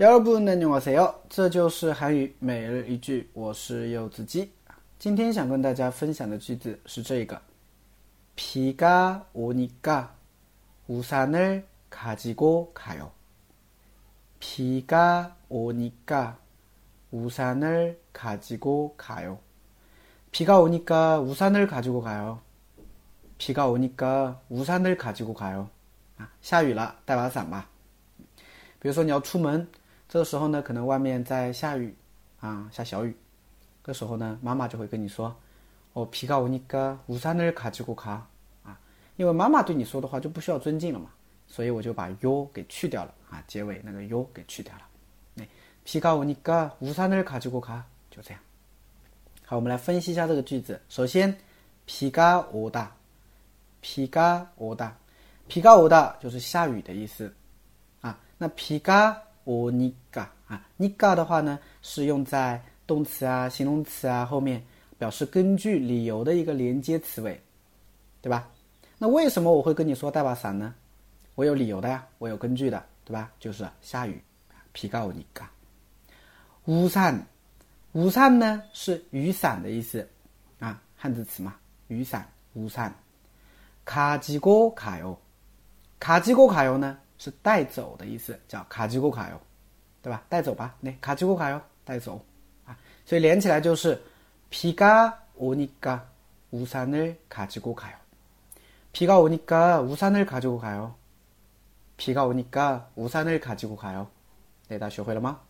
여러분 안녕하세요. 这就是韩语每日一句，我是柚子鸡。今天想跟大家分享的句子是这个：비가오니까우산을가지고가 요。 비가오니까우산을가지고가 요。 비가오니까우산을가지고가 요。 비가오니까우산을가지고가 요。 啊，下雨了，带把伞吧。比如说你要出门。 这个时候呢，可能外面在下雨，啊，下小雨。这时候呢，妈妈就会跟你说：“哦，비가오니까우산을가지고 가。 ”啊，因为妈妈对你说的话就不需要尊敬了嘛，所以我就把요给去掉了啊，结尾那个요给去掉了。哎，비가오니까우산을가지고 가， 就这样。好，我们来分析一下这个句子。首先，비가오 다， 비가오 다， 비가오다就是下雨的意思啊。那비 가。 오니까啊，니까的话呢，是用在动词啊、形容词啊后面，表示根据、理由的一个连接词尾，对吧？那为什么我会跟你说带把伞呢？我有理由的呀，我有根据的，对吧？就是下雨，비가오니 까。 우산 우산呢是雨伞的意思啊，汉字词嘛，雨伞，우산가지고가 요， 가지고가요呢？ 是带走的意思，叫卡吉고가 요， 对吧？带走吧，那卡吉고가 요， 带走啊，所以连起来就是비가오니까우산을가지고가 요， 비가오니까우산을가지고가 요， 비가오니까우산을가지고가 요， 大家学会了吗？